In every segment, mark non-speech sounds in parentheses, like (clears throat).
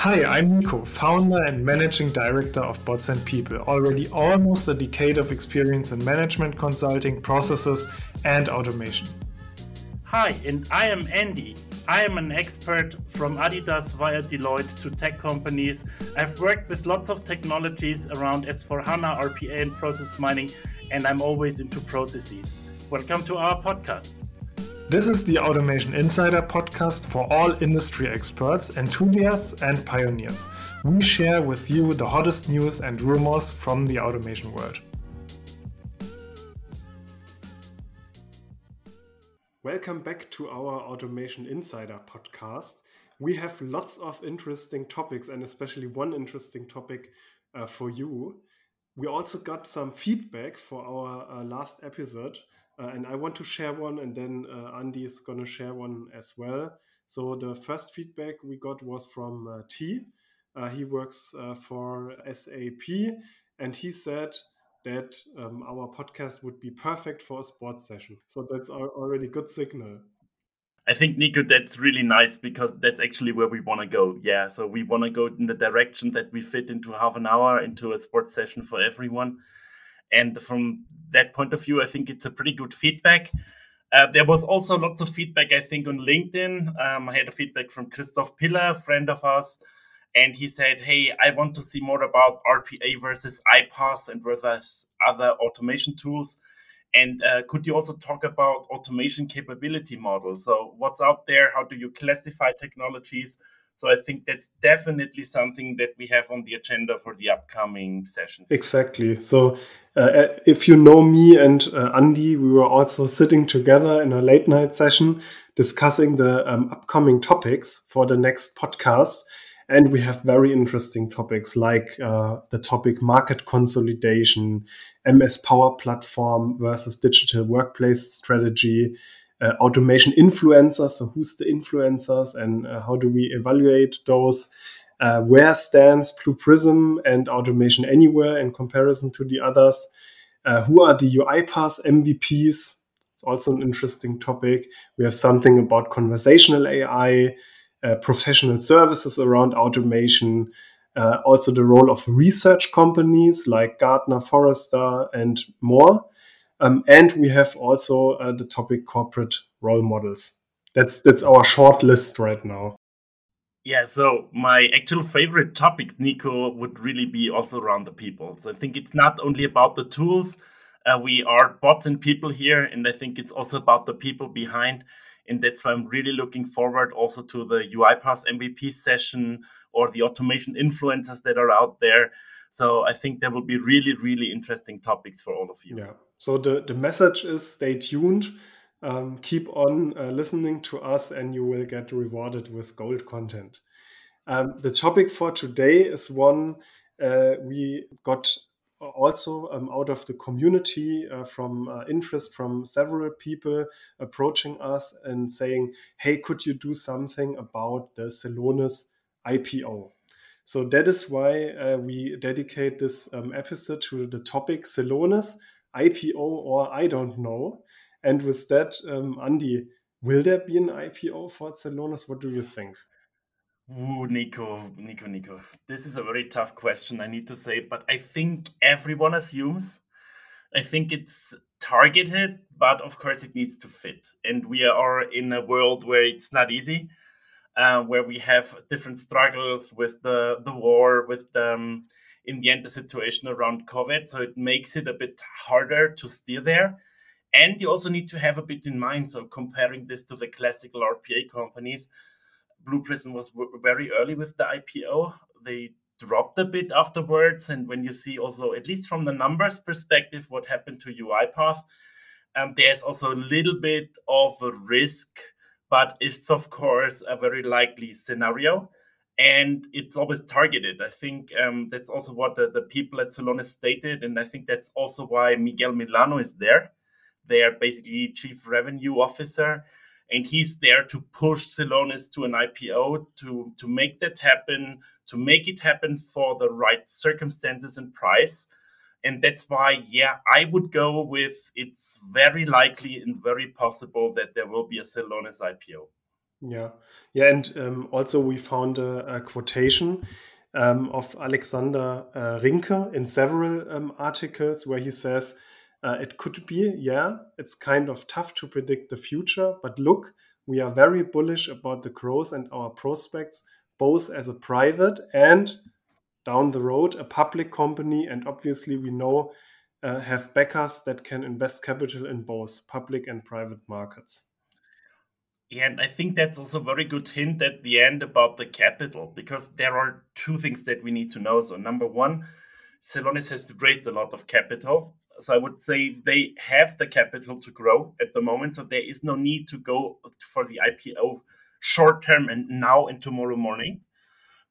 Hi, I'm Nico, founder and managing director of Bots and People. Already almost a decade of experience in management consulting, processes, and automation. Hi, and I am Andy. I am an expert from Adidas via Deloitte to tech companies. I've worked with lots of technologies around S4HANA, RPA, and process mining, and I'm always into processes. Welcome to our podcast. This is the Automation Insider podcast for all industry experts, enthusiasts, and pioneers. We share with you the hottest news and rumors from the automation world. Welcome back to our Automation Insider podcast. We have lots of interesting topics, and especially one interesting topic uh, for you. We also got some feedback for our uh, last episode, uh, and I want to share one, and then uh, Andy is going to share one as well. So, the first feedback we got was from uh, T. Uh, he works for SAP, and he said, that um, our podcast would be perfect for a sports session. So that's already good signal. I think Nico, that's really nice because that's actually where we want to go. Yeah, so we want to go in the direction that we fit into half an hour into a sports session for everyone. And from that point of view, I think it's a pretty good feedback. Uh, there was also lots of feedback, I think, on LinkedIn. Um, I had a feedback from Christoph Piller, friend of us, and he said, "Hey, I want to see more about RPA versus iPaaS and versus other automation tools." And uh, could you also talk about automation capability models? So, what's out there? How do you classify technologies? So, I think that's definitely something that we have on the agenda for the upcoming session. Exactly. So, uh, if you know me and uh, Andy, we were also sitting together in a late night session discussing the um, upcoming topics for the next podcast. And we have very interesting topics like uh, the topic market consolidation, MS Power Platform versus digital workplace strategy, uh, automation influencers. So, who's the influencers and uh, how do we evaluate those? Uh, where stands Blue Prism and Automation Anywhere in comparison to the others? Uh, who are the UiPath MVPs? It's also an interesting topic. We have something about conversational AI uh, professional services around automation, uh, also the role of research companies like Gartner, Forrester, and more. Um, and we have also uh, the topic corporate role models. That's that's our short list right now. Yeah, so my actual favorite topic, Nico, would really be also around the people. So I think it's not only about the tools. Uh, we are bots and people here, and I think it's also about the people behind and that's why I'm really looking forward also to the UiPath MVP session or the automation influencers that are out there. So I think there will be really, really interesting topics for all of you. Yeah. So the, the message is stay tuned. Um, keep on uh, listening to us, and you will get rewarded with gold content. Um, the topic for today is one uh, we got also um, out of the community uh, from uh, interest from several people approaching us and saying, hey, could you do something about the Celonis IPO? So that is why uh, we dedicate this um, episode to the topic Celonis, IPO or I don't know. And with that, um, Andy, will there be an IPO for Celonis? What do you think? Ooh, Nico, Nico, Nico. This is a very tough question, I need to say, but I think everyone assumes. I think it's targeted, but of course it needs to fit. And we are in a world where it's not easy, uh, where we have different struggles with the, the war, with the, um, in the end, the situation around COVID. So it makes it a bit harder to steer there. And you also need to have a bit in mind. So comparing this to the classical RPA companies, Blue Prism was very early with the IPO. They dropped a bit afterwards. And when you see also, at least from the numbers perspective, what happened to UiPath, um, there's also a little bit of a risk, but it's of course a very likely scenario. And it's always targeted. I think um, that's also what the, the people at Celonis stated. And I think that's also why Miguel Milano is there. They are basically chief revenue officer and he's there to push Celonis to an IPO to to make that happen, to make it happen for the right circumstances and price. And that's why, yeah, I would go with it's very likely and very possible that there will be a Celonis IPO. Yeah, yeah, and um, also we found a, a quotation um, of Alexander uh, Rinke in several um, articles where he says uh, it could be, yeah, it's kind of tough to predict the future, but look, we are very bullish about the growth and our prospects, both as a private and down the road a public company. And obviously, we know uh, have backers that can invest capital in both public and private markets. Yeah, and I think that's also a very good hint at the end about the capital because there are two things that we need to know. So, number one, Celonis has raised a lot of capital. So, I would say they have the capital to grow at the moment. So, there is no need to go for the IPO short term and now and tomorrow morning.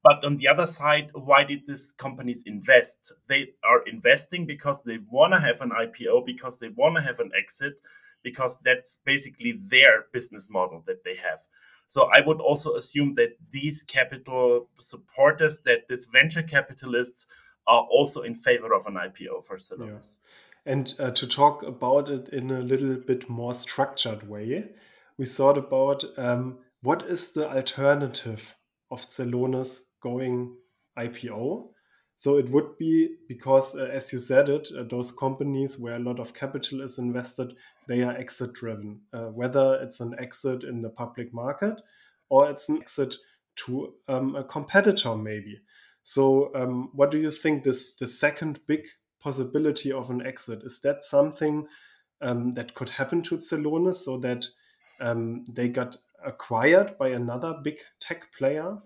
But on the other side, why did these companies invest? They are investing because they want to have an IPO, because they want to have an exit because that's basically their business model that they have. So I would also assume that these capital supporters, that these venture capitalists are also in favor of an IPO for Celonis. Yeah. And uh, to talk about it in a little bit more structured way, we thought about um, what is the alternative of Celonis going IPO. So it would be because, uh, as you said it, uh, those companies where a lot of capital is invested, they are exit driven. Uh, whether it's an exit in the public market or it's an exit to um, a competitor, maybe. So, um, what do you think? This the second big possibility of an exit is that something um, that could happen to Celonis, so that um, they got acquired by another big tech player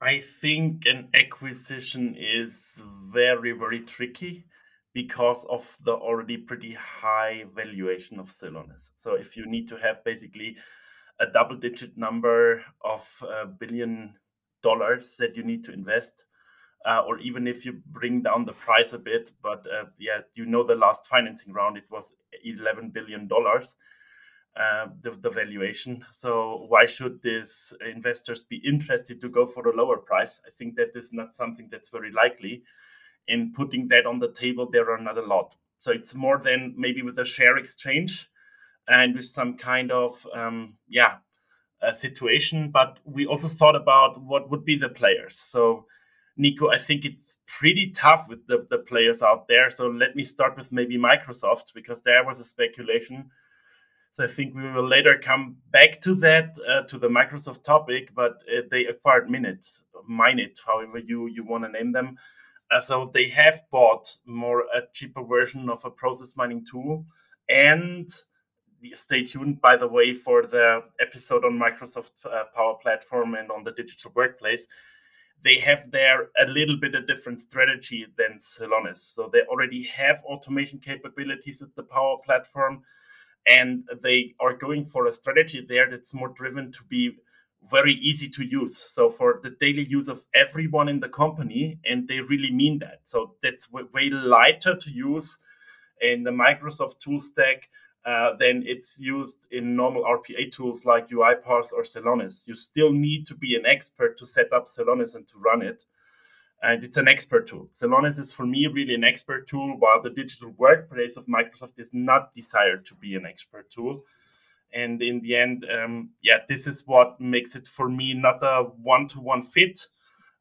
I think an acquisition is very, very tricky because of the already pretty high valuation of Celonis. So if you need to have basically a double digit number of uh, billion dollars that you need to invest, uh, or even if you bring down the price a bit, but uh, yeah, you know the last financing round it was 11 billion dollars uh, the, the valuation. So why should these investors be interested to go for a lower price? I think that is not something that's very likely. In putting that on the table, there are not a lot. So it's more than maybe with a share exchange and with some kind of um, yeah situation. But we also thought about what would be the players. So Nico, I think it's pretty tough with the, the players out there. So let me start with maybe Microsoft because there was a speculation so I think we will later come back to that uh, to the Microsoft topic, but uh, they acquired Minit, Minit, however you you want to name them. Uh, so they have bought more a cheaper version of a process mining tool, and stay tuned by the way for the episode on Microsoft uh, Power Platform and on the digital workplace. They have there a little bit a different strategy than Celonis. So they already have automation capabilities with the Power Platform and they are going for a strategy there that's more driven to be very easy to use. So for the daily use of everyone in the company and they really mean that. So that's way lighter to use in the microsoft tool stack uh, than it's used in normal rpa tools like uipath or celonis. You still need to be an expert to set up celonis and to run it and it's an expert tool. Celonis is for me really an expert tool, while the digital workplace of Microsoft is not desired to be an expert tool. And in the end, um, yeah, this is what makes it for me not a one-to-one fit.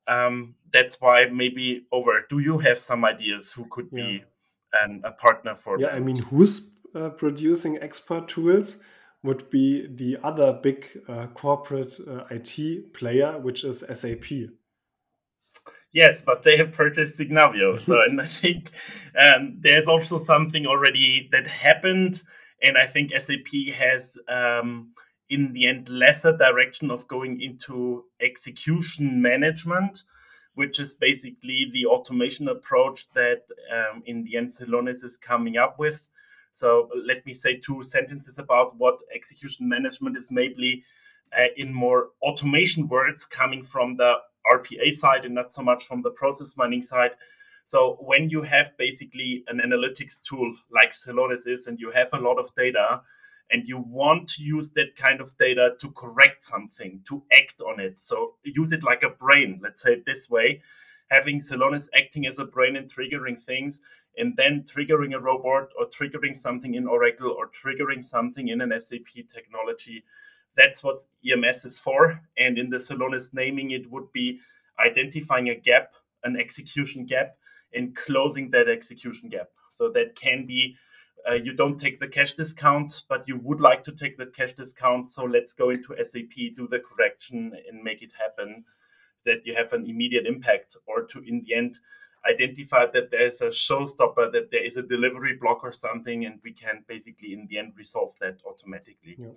Um, that's why maybe over. Do you have some ideas who could yeah. be an, a partner for? Yeah, I mean, who's uh, producing expert tools? Would be the other big uh, corporate uh, IT player, which is SAP. Yes, but they have purchased Signavio. So, (laughs) and I think um, there's also something already that happened. And I think SAP has, um, in the end, lesser direction of going into execution management, which is basically the automation approach that, um, in the end, Celonis is coming up with. So, let me say two sentences about what execution management is, maybe uh, in more automation words coming from the RPA side and not so much from the process mining side. So when you have basically an analytics tool like Celonis is, and you have a lot of data, and you want to use that kind of data to correct something, to act on it. So use it like a brain, let's say it this way, having Celonis acting as a brain and triggering things, and then triggering a robot or triggering something in Oracle or triggering something in an SAP technology That's what EMS is for. And in the Celonis naming, it would be identifying a gap, an execution gap, and closing that execution gap. So that can be uh, you don't take the cash discount, but you would like to take that cash discount. So let's go into SAP, do the correction, and make it happen that you have an immediate impact, or to in the end identify that there's a showstopper, that there is a delivery block or something, and we can basically in the end resolve that automatically. Yeah.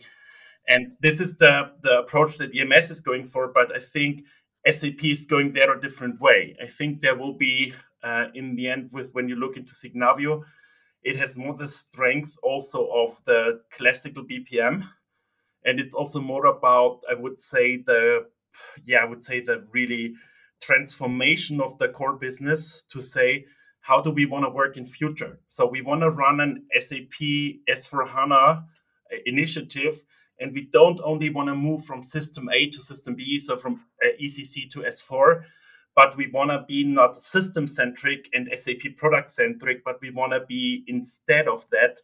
And this is the the approach that EMS is going for, but I think SAP is going there a different way. I think there will be uh, in the end with when you look into Signavio, it has more the strength also of the classical BPM, and it's also more about I would say the yeah I would say the really transformation of the core business to say how do we want to work in future so we want to run an sap s4hana initiative and we don't only want to move from system a to system b so from uh, ecc to s4 but we want to be not system centric and sap product centric but we want to be instead of that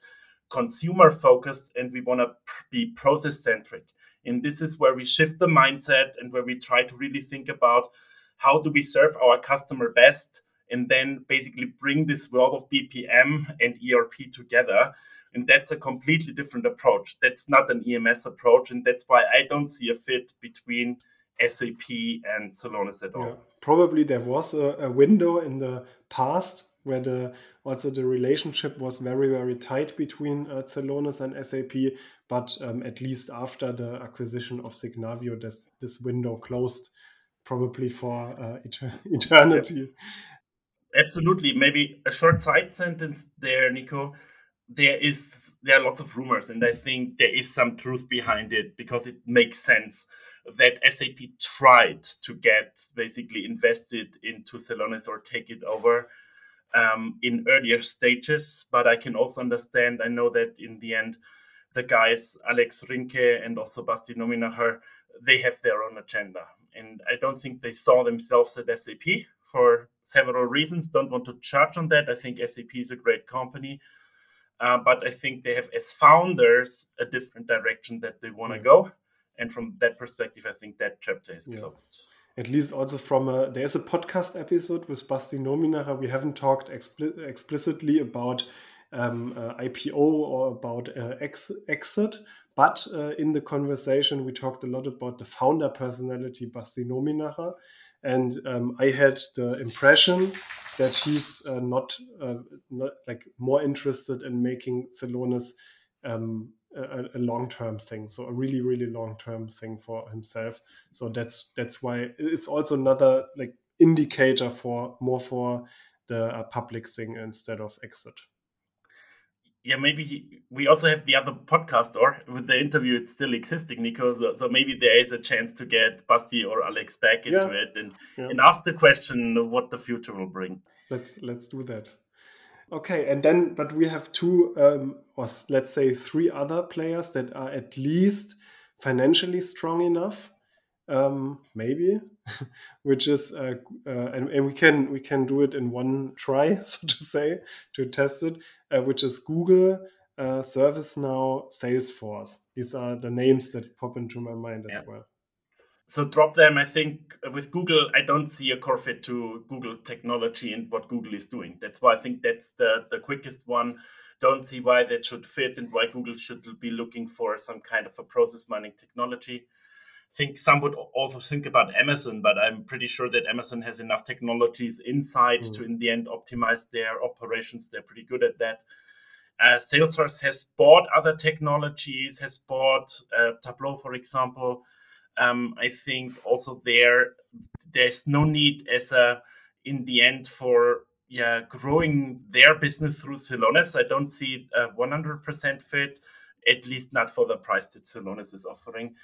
consumer focused and we want to be process centric and this is where we shift the mindset and where we try to really think about how do we serve our customer best and then basically bring this world of bpm and erp together and that's a completely different approach that's not an ems approach and that's why i don't see a fit between sap and celonis at all yeah. probably there was a, a window in the past where the also the relationship was very very tight between uh, Celonis and SAP, but um, at least after the acquisition of Signavio, this this window closed probably for uh, (laughs) eternity. Absolutely. Maybe a short side sentence there, Nico. There is there are lots of rumors, and I think there is some truth behind it because it makes sense that SAP tried to get basically invested into Celonis or take it over um, in earlier stages. But I can also understand. I know that in the end, the guys Alex Rinke and also Basti Nominacher, they have their own agenda and I don't think they saw themselves at SAP for several reasons. Don't want to charge on that. I think SAP is a great company, uh, but I think they have, as founders, a different direction that they want to yeah. go. And from that perspective, I think that chapter is yeah. closed. At least also from a there's a podcast episode with Basti Nominacher. We haven't talked expli- explicitly about um, uh, IPO or about uh, ex- exit, but uh, in the conversation, we talked a lot about the founder personality, Basti Nominacher. And um, I had the impression that he's uh, not, uh, not, like more interested in making Celonis um, a, a long-term thing, so a really, really long-term thing for himself. So that's that's why it's also another like indicator for more for the uh, public thing instead of exit yeah, maybe we also have the other podcast, or with the interview, it's still existing, Nico. So, so maybe there is a chance to get Basti or Alex back into yeah. it and, yeah. and ask the question of what the future will bring. Let's let's do that. Okay, and then but we have two, um, or let's say three other players that are at least financially strong enough um, maybe, which is uh, uh, and, and, we can we can do it in one try, (laughs) so to say, to test it, uh, which is Google, uh, ServiceNow, Salesforce. These are the names that pop into my mind as yeah. well. So drop them. I think with Google, I don't see a core fit to Google technology and what Google is doing. That's why I think that's the the quickest one. Don't see why that should fit and why Google should be looking for some kind of a process mining technology think some would also think about Amazon, but I'm pretty sure that Amazon has enough technologies inside mm. to, in the end, optimize their operations. They're pretty good at that. Uh, Salesforce has bought other technologies, has bought uh, Tableau, for example. Um, I think also there, there's no need as a, in the end, for yeah growing their business through Celonis. I don't see a 100% fit, at least not for the price that Celonis is offering.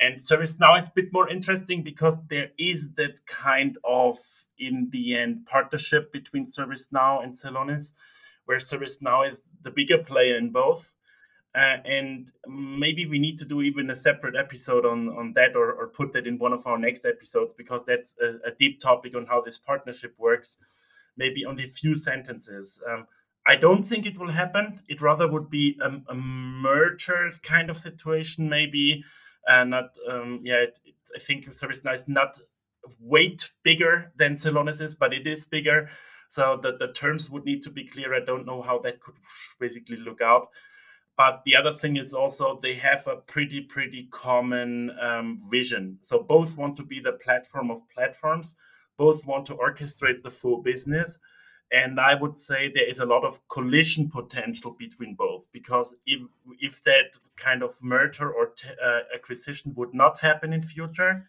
And ServiceNow is a bit more interesting because there is that kind of, in the end, partnership between ServiceNow and Celonis, where ServiceNow is the bigger player in both. Uh, and maybe we need to do even a separate episode on, on that or, or put that in one of our next episodes because that's a, a deep topic on how this partnership works. Maybe only a few sentences. Um, I don't think it will happen. It rather would be a, a merger kind of situation, maybe and not um, yeah. It, it, I think ServiceNow is not weight bigger than Celonis is, but it is bigger. So the, the terms would need to be clear. I don't know how that could basically look out. But the other thing is also they have a pretty, pretty common um, vision. So both want to be the platform of platforms, both want to orchestrate the full business. And I would say there is a lot of collision potential between both because if, if that kind of merger or t- uh, acquisition would not happen in future,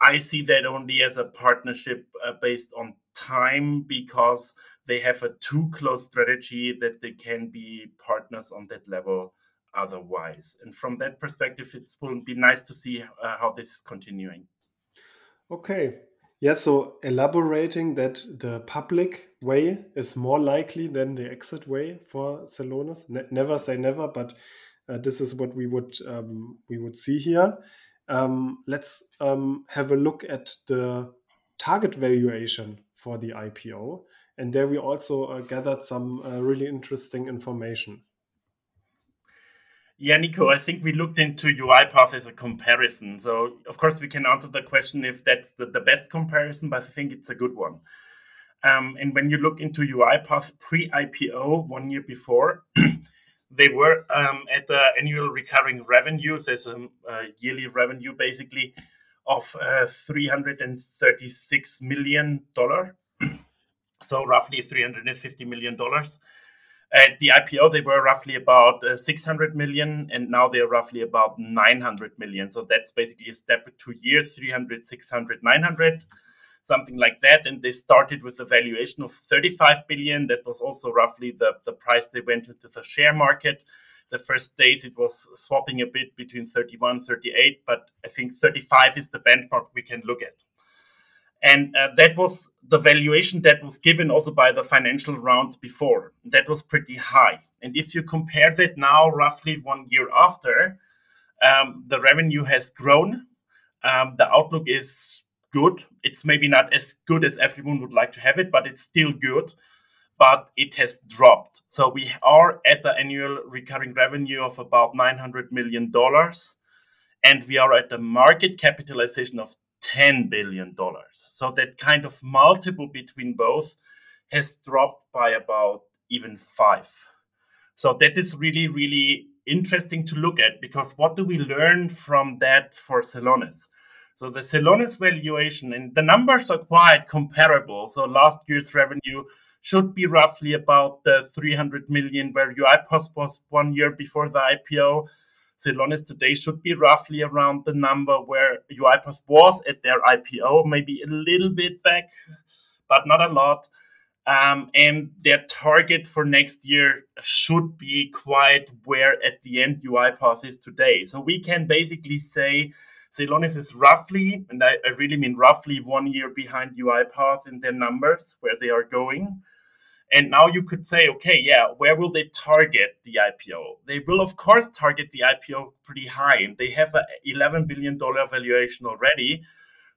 I see that only as a partnership uh, based on time because they have a too close strategy that they can be partners on that level otherwise. And from that perspective, it will be nice to see uh, how this is continuing. Okay. Yeah, so elaborating that the public way is more likely than the exit way for Celonis. Ne never say never, but uh, this is what we would um, we would see here um, let's um, have a look at the target valuation for the IPO. And there we also uh, gathered some uh, really interesting information. Yeah, Nico, I think we looked into UiPath as a comparison. So, of course, we can answer the question if that's the, the best comparison, but I think it's a good one. Um, and when you look into UiPath pre IPO one year before, (clears throat) they were um, at the annual recurring revenues as a, a yearly revenue basically of uh, 336 million dollar (clears throat) so roughly 350 million dollars at the ipo they were roughly about uh, 600 million and now they're roughly about 900 million so that's basically a step two years 300 600 900 something like that. And they started with a valuation of 35 billion. That was also roughly the, the price they went into the share market. The first days it was swapping a bit between 31, 38, but I think 35 is the benchmark we can look at. And uh, that was the valuation that was given also by the financial rounds before. That was pretty high. And if you compare that now, roughly one year after, um, the revenue has grown. Um, the outlook is good. It's maybe not as good as everyone would like to have it, but it's still good. But it has dropped. So we are at the annual recurring revenue of about $900 million. And we are at the market capitalization of $10 billion. So that kind of multiple between both has dropped by about even five. So that is really, really interesting to look at because what do we learn from that for Celonis? So the Celonis valuation and the numbers are quite comparable. So last year's revenue should be roughly about the 300 million where UiPath was one year before the IPO. Celonis today should be roughly around the number where UiPath was at their IPO, maybe a little bit back, but not a lot. Um, and their target for next year should be quite where at the end UiPath is today. So we can basically say Celonis is roughly, and I, I really mean roughly, one year behind UiPath in their numbers where they are going. And now you could say, okay, yeah, where will they target the IPO? They will, of course, target the IPO pretty high. And they have an $11 billion valuation already.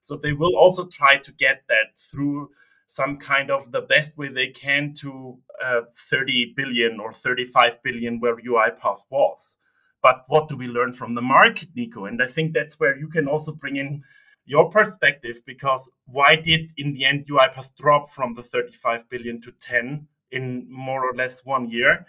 So they will also try to get that through some kind of the best way they can to uh, 30 billion or 35 billion where UiPath was but what do we learn from the market, Nico? And I think that's where you can also bring in your perspective because why did in the end UiPath drop from the 35 billion to 10 in more or less one year?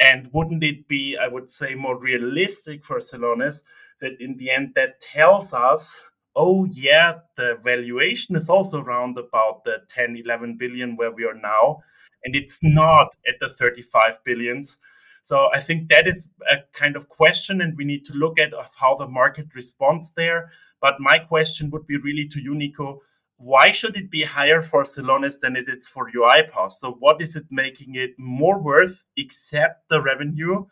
And wouldn't it be, I would say, more realistic for Celonis that in the end that tells us, oh yeah, the valuation is also around about the 10, 11 billion where we are now, and it's not at the 35 billions. So I think that is a kind of question, and we need to look at of how the market responds there. But my question would be really to you, Nico. Why should it be higher for Celonis than it is for UiPath? So what is it making it more worth except the revenue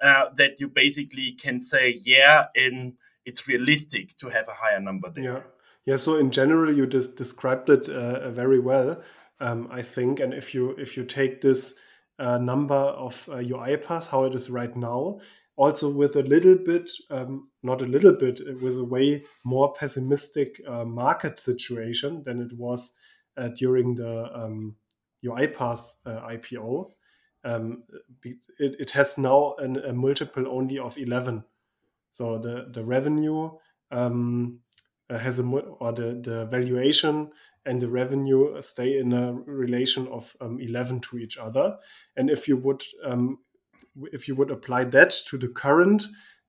uh, that you basically can say, yeah, and it's realistic to have a higher number there. Yeah, yeah. So in general, you just described it uh, very well, um, I think. And if you if you take this uh, number of uh, UiPath, how it is right now. Also, with a little bit, um, not a little bit, uh, with a way more pessimistic uh, market situation than it was uh, during the um, UiPath uh, IPO. Um, it, it, has now an, a multiple only of 11. So the the revenue um, has a or the the valuation and the revenue stay in a relation of um, 11 to each other. And if you would um, if you would apply that to the current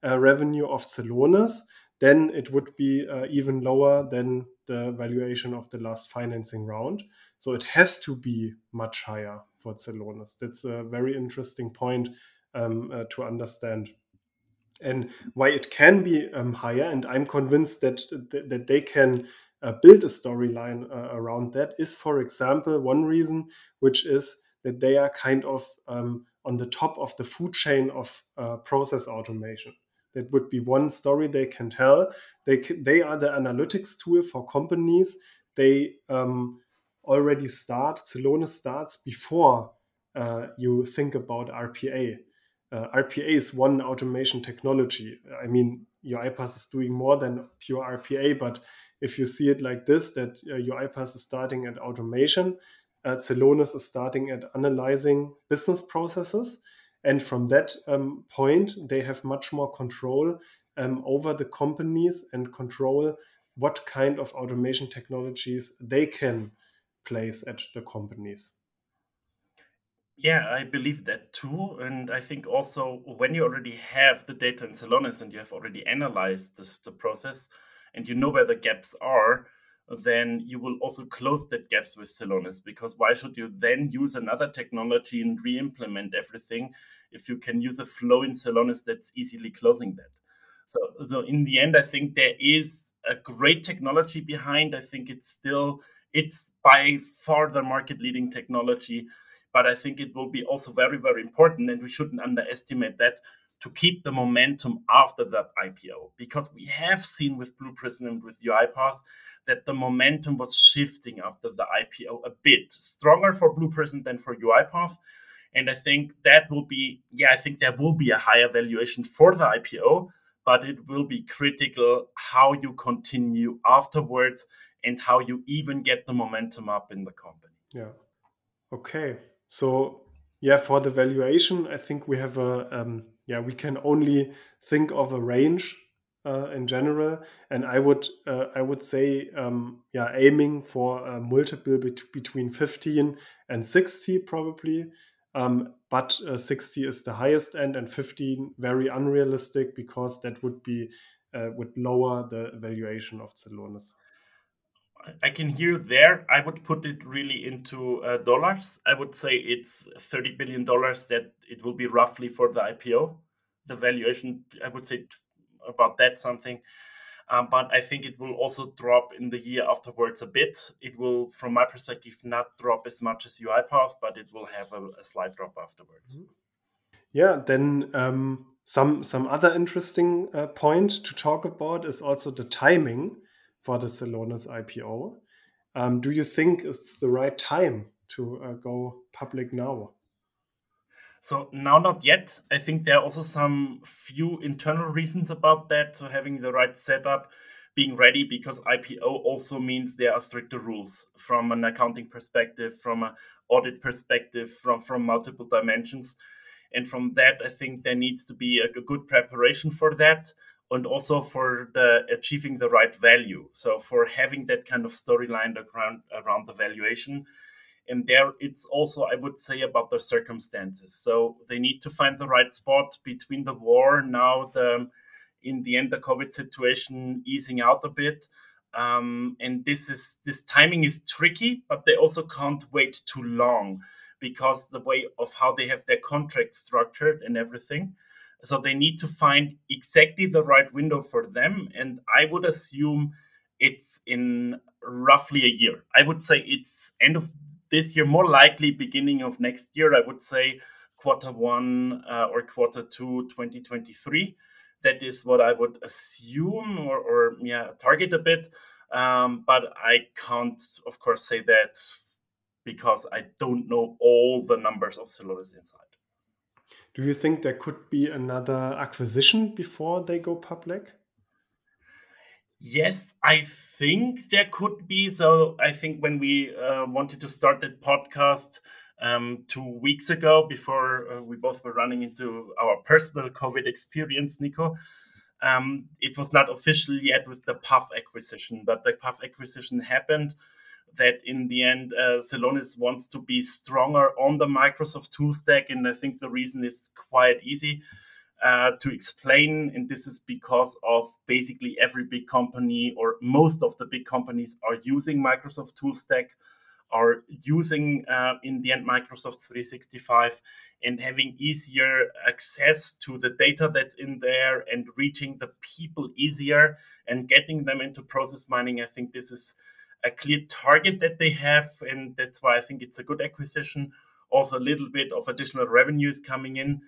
uh, revenue of Celonis, then it would be uh, even lower than the valuation of the last financing round. So it has to be much higher for Celonis. That's a very interesting point um, uh, to understand. And why it can be um, higher, and I'm convinced that that they can uh, build a storyline uh, around that, is, for example, one reason, which is that they are kind of um, on the top of the food chain of uh, process automation. That would be one story they can tell. They they are the analytics tool for companies. They um, already start. Celonis starts before uh, you think about RPA. Uh, RPA is one automation technology. I mean, your UiPath is doing more than pure RPA, but if you see it like this, that uh, UiPath is starting at automation, uh, Celonis is starting at analyzing business processes. And from that um, point, they have much more control um, over the companies and control what kind of automation technologies they can place at the companies. Yeah, I believe that too. And I think also when you already have the data in Celonis and you have already analyzed this, the process and you know where the gaps are, then you will also close that gaps with Celonis because why should you then use another technology and re-implement everything if you can use a flow in Celonis that's easily closing that? So, so in the end, I think there is a great technology behind. I think it's still it's by far the market leading technology, but I think it will be also very very important, and we shouldn't underestimate that to keep the momentum after that IPO because we have seen with Blue Prism and with UiPath that the momentum was shifting after the IPO a bit stronger for Blue Prism than for UiPath. And I think that will be, yeah, I think there will be a higher valuation for the IPO, but it will be critical how you continue afterwards and how you even get the momentum up in the company. Yeah. Okay. So, yeah, for the valuation, I think we have a, um, yeah, we can only think of a range uh, in general. And I would uh, I would say um, yeah aiming for a multiple bet- between 15 and 60 probably. Um, but uh, 60 is the highest end and 15 very unrealistic because that would be uh, would lower the valuation of Celonis. I can hear there. I would put it really into uh, dollars. I would say it's thirty billion dollars that it will be roughly for the IPO. The valuation, I would say, about that something. Um, but I think it will also drop in the year afterwards a bit. It will, from my perspective, not drop as much as UiPath, but it will have a, a slight drop afterwards. Mm-hmm. Yeah, then um, some some other interesting uh, point to talk about is also the timing for the Celonis IPO. Um, do you think it's the right time to uh, go public now? So now, not yet. I think there are also some few internal reasons about that. So having the right setup, being ready, because IPO also means there are stricter rules from an accounting perspective, from an audit perspective, from from multiple dimensions. And from that, I think there needs to be a, a good preparation for that, and also for the achieving the right value. So for having that kind of storyline around around the valuation. And there it's also i would say about the circumstances. So they need to find the right spot between the war now the in the end the covid situation easing out a bit. Um, and this is this timing is tricky but they also can't wait too long because the way of how they have their contract structured and everything so they need to find exactly the right window for them and i would assume it's in roughly a year i would say it's end of this year, more likely beginning of next year, I would say quarter one uh, or quarter two 2023. That is what I would assume or, or yeah, target a bit. Um, but I can't, of course, say that because I don't know all the numbers of Celonis inside. Do you think there could be another acquisition before they go public? Yes, I think there could be. So I think when we uh, wanted to start that podcast um, two weeks ago, before uh, we both were running into our personal COVID experience, Nico, Um, it was not official yet with the PAF acquisition, but the PAF acquisition happened. That in the end, uh, Celonis wants to be stronger on the Microsoft tool stack, and I think the reason is quite easy uh, to explain. And this is because of basically every big company or most of the big companies are using Microsoft tool stack are using uh, in the end Microsoft 365 and having easier access to the data that's in there and reaching the people easier and getting them into process mining. I think this is a clear target that they have, and that's why I think it's a good acquisition. Also, a little bit of additional revenues coming in.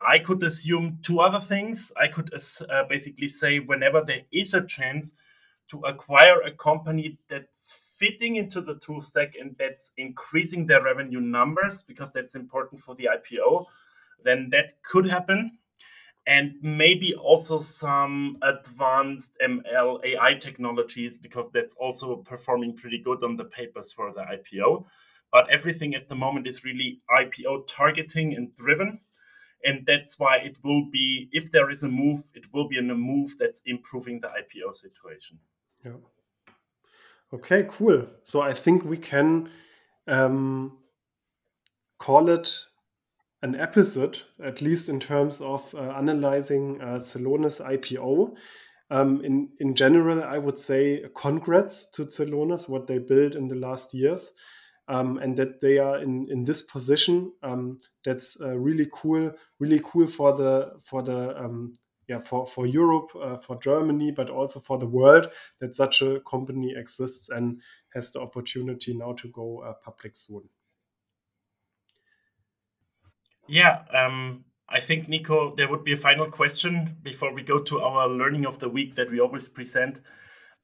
I could assume two other things. I could uh, basically say whenever there is a chance to acquire a company that's fitting into the tool stack and that's increasing their revenue numbers because that's important for the IPO, then that could happen. And maybe also some advanced ML AI technologies because that's also performing pretty good on the papers for the IPO. But everything at the moment is really IPO targeting and driven. And that's why it will be, if there is a move, it will be in a move that's improving the IPO situation. Yeah. Okay, cool. So I think we can um, call it an episode, at least in terms of uh, analyzing uh, Celonis IPO. Um, in in general, I would say congrats to Celonis, what they built in the last years, um, and that they are in in this position. Um, that's uh, really cool, really cool for the for the um, yeah for for Europe, uh, for Germany, but also for the world that such a company exists and has the opportunity now to go uh, public soon. Yeah, um, I think Nico, there would be a final question before we go to our learning of the week that we always present.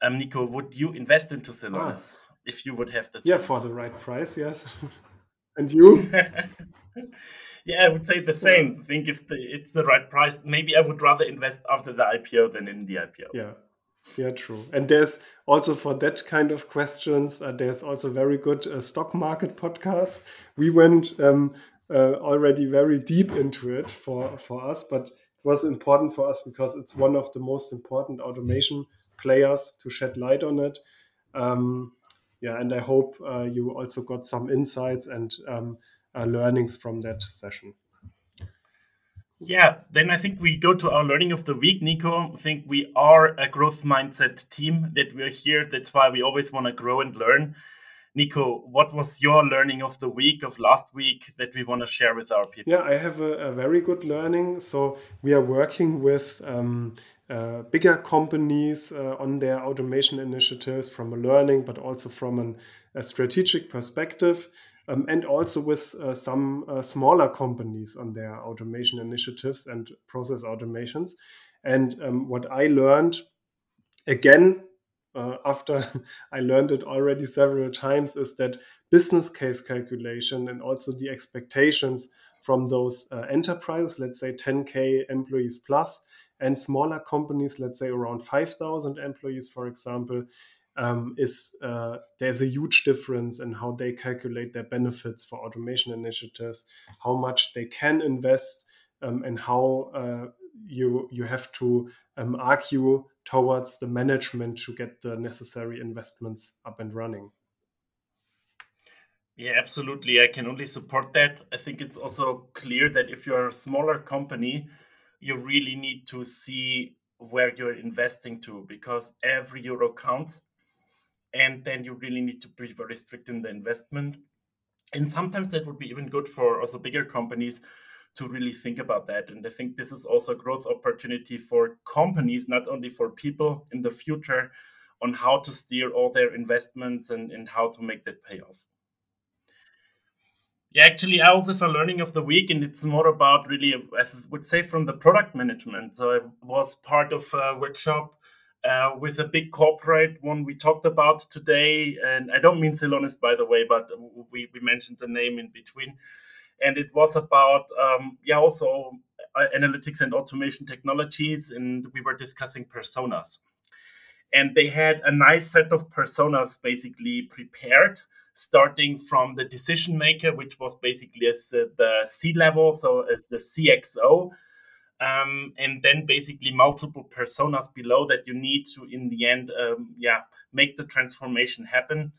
Um, Nico, would you invest into Celonis ah. if you would have the chance? Yeah, for the right price, yes. (laughs) and you? (laughs) yeah, I would say the same. Yeah. think if the, it's the right price, maybe I would rather invest after the IPO than in the IPO. Yeah. Yeah, true. And there's also for that kind of questions, uh, there's also very good uh, stock market podcasts. We went um, uh, already very deep into it for, for us, but it was important for us because it's one of the most important automation players to shed light on it. Um, yeah, and I hope uh, you also got some insights and um, uh, learnings from that session. Yeah, then I think we go to our learning of the week, Nico. I think we are a growth mindset team that we're here. That's why we always want to grow and learn. Nico, what was your learning of the week of last week that we want to share with our people? Yeah, I have a, a very good learning. So we are working with um, uh, bigger companies uh, on their automation initiatives from a learning, but also from an, a strategic perspective um, and also with uh, some uh, smaller companies on their automation initiatives and process automations. And um, what I learned again, uh, after (laughs) I learned it already several times, is that business case calculation and also the expectations from those uh, enterprises, let's say 10K employees plus, and smaller companies, let's say around 5,000 employees, for example, um, is uh, there's a huge difference in how they calculate their benefits for automation initiatives, how much they can invest, um, and how uh, you you have to um, argue towards the management to get the necessary investments up and running. Yeah, absolutely. I can only support that. I think it's also clear that if you're a smaller company, you really need to see where you're investing to because every euro counts and then you really need to be very strict in the investment and sometimes that would be even good for also bigger companies to really think about that and i think this is also a growth opportunity for companies not only for people in the future on how to steer all their investments and, and how to make that pay off yeah, actually, I also a learning of the week, and it's more about really, I would say, from the product management. So I was part of a workshop uh, with a big corporate one we talked about today. And I don't mean Celonis, by the way, but we, we mentioned the name in between. And it was about, um, yeah, also uh, analytics and automation technologies. And we were discussing personas. And they had a nice set of personas basically prepared, starting from the decision maker, which was basically as the C level, so as the CXO um, and then basically multiple personas below that you need to in the end um, yeah make the transformation happen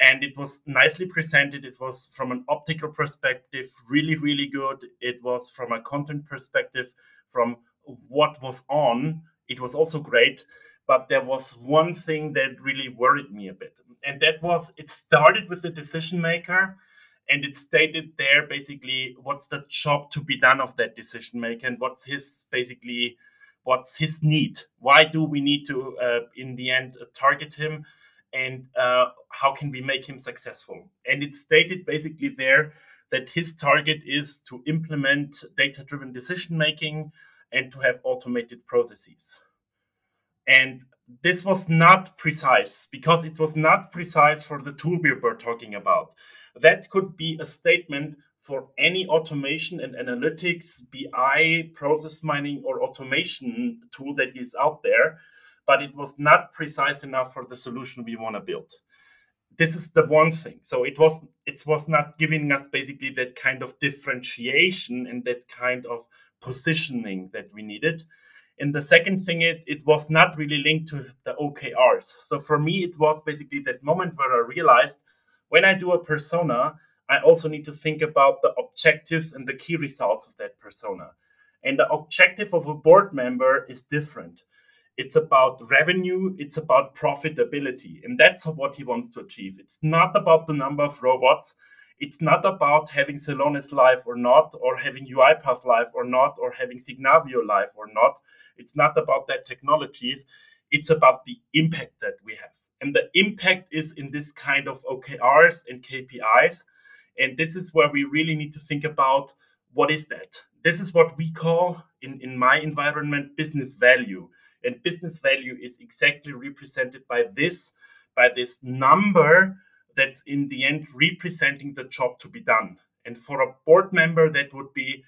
and it was nicely presented. It was from an optical perspective really really good. It was from a content perspective from what was on it was also great. But there was one thing that really worried me a bit and that was it started with the decision maker and it stated there basically what's the job to be done of that decision maker and what's his basically what's his need? Why do we need to uh, in the end uh, target him and uh, how can we make him successful? And it stated basically there that his target is to implement data driven decision making and to have automated processes. And this was not precise because it was not precise for the tool we were talking about. That could be a statement for any automation and analytics, BI, process mining, or automation tool that is out there, but it was not precise enough for the solution we want to build. This is the one thing. So it was it was not giving us basically that kind of differentiation and that kind of positioning that we needed. And the second thing, it, it was not really linked to the OKRs. So for me, it was basically that moment where I realized when I do a persona, I also need to think about the objectives and the key results of that persona. And the objective of a board member is different. It's about revenue, it's about profitability. And that's what he wants to achieve. It's not about the number of robots. It's not about having Celonis live or not, or having UiPath live or not, or having Signavio live or not. It's not about that technologies. It's about the impact that we have and the impact is in this kind of OKRs and KPIs. And this is where we really need to think about what is that? This is what we call in, in my environment business value. And business value is exactly represented by this, by this number that's in the end representing the job to be done. And for a board member, that would be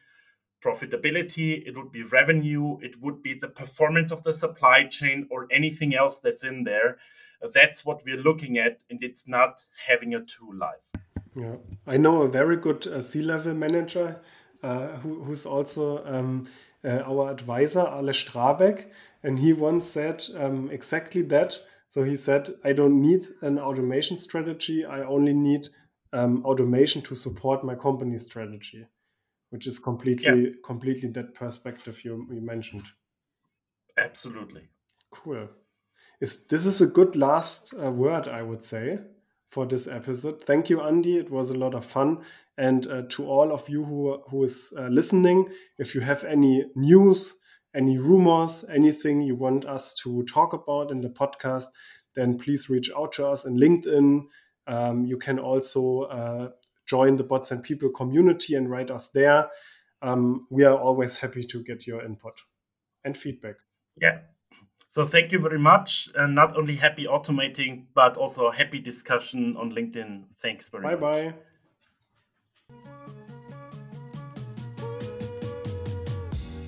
profitability, it would be revenue, it would be the performance of the supply chain or anything else that's in there that's what we're looking at, and it's not having a tool live. Yeah, I know a very good uh, C-level manager uh, who, who's also um, uh, our advisor, Ale Strabeck, and he once said um, exactly that. So he said, "I don't need an automation strategy. I only need um, automation to support my company strategy," which is completely yeah. completely that perspective you, you mentioned. Absolutely. Cool is this is a good last uh, word, I would say, for this episode. Thank you, Andy. It was a lot of fun. And uh, to all of you who who is uh, listening, if you have any news, any rumors, anything you want us to talk about in the podcast, then please reach out to us in LinkedIn. Um, you can also uh, join the Bots and People community and write us there. Um, we are always happy to get your input and feedback. Yeah. So thank you very much. And not only happy automating, but also happy discussion on LinkedIn. Thanks very bye much. Bye bye.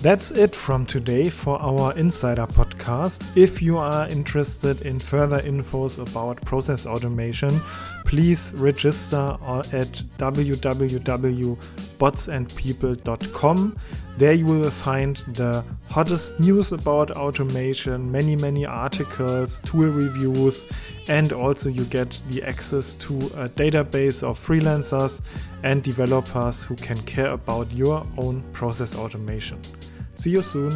That's it from today for our Insider podcast. If you are interested in further infos about process automation, please register at www.botsandpeople.com. There you will find the hottest news about automation, many, many articles, tool reviews, and also you get the access to a database of freelancers and developers who can care about your own process automation. See you soon.